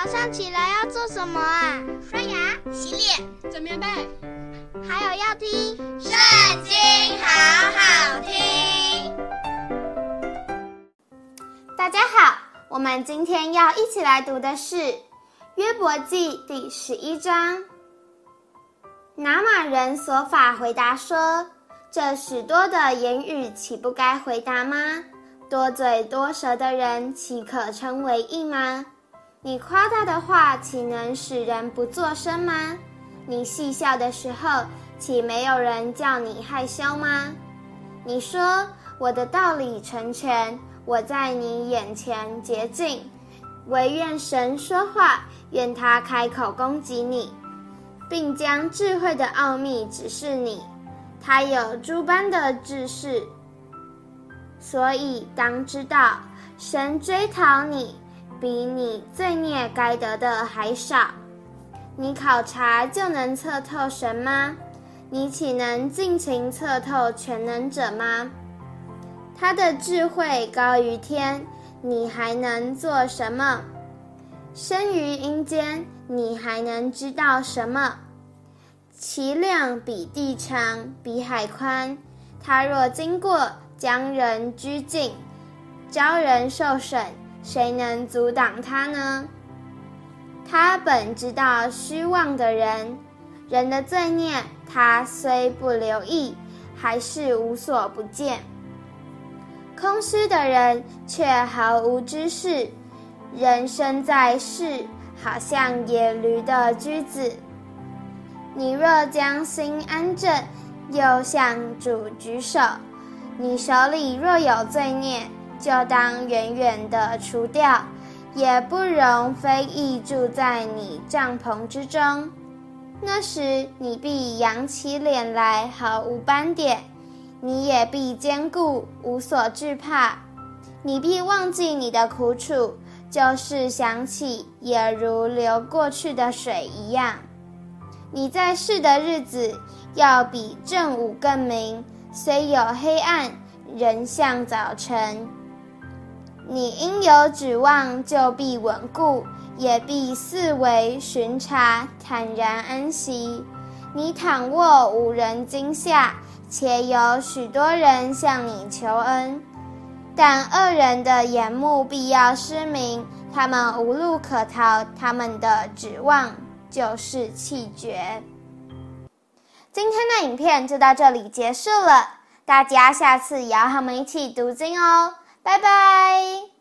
早上起来要做什么啊？刷牙、洗脸、整棉被，还有要听《圣经》，好好听。大家好，我们今天要一起来读的是《约伯记》第十一章。拿玛人所法回答说：“这许多的言语，岂不该回答吗？多嘴多舌的人，岂可称为义吗？你夸大的话，岂能使人不作声吗？你戏笑的时候，岂没有人叫你害羞吗？你说我的道理成全，我在你眼前洁净，惟愿神说话，愿他开口攻击你。”并将智慧的奥秘指示你，他有诸般的知识，所以当知道，神追讨你，比你罪孽该得的还少。你考察就能测透神吗？你岂能尽情测透全能者吗？他的智慧高于天，你还能做什么？生于阴间，你还能知道什么？其量比地长，比海宽。他若经过，将人拘禁，招人受审，谁能阻挡他呢？他本知道虚妄的人，人的罪孽，他虽不留意，还是无所不见。空虚的人却毫无知识，人生在世，好像野驴的驹子。你若将心安正，又向主举手，你手里若有罪孽，就当远远地除掉，也不容非议住在你帐篷之中。那时你必扬起脸来，毫无斑点；你也必坚固，无所惧怕。你必忘记你的苦楚，就是想起，也如流过去的水一样。你在世的日子，要比正午更明，虽有黑暗，仍像早晨。你因有指望，就必稳固，也必四围巡查，坦然安息。你躺卧，无人惊吓，且有许多人向你求恩。但恶人的眼目必要失明，他们无路可逃，他们的指望。就是气绝。今天的影片就到这里结束了，大家下次也要和我们一起读经哦，拜拜。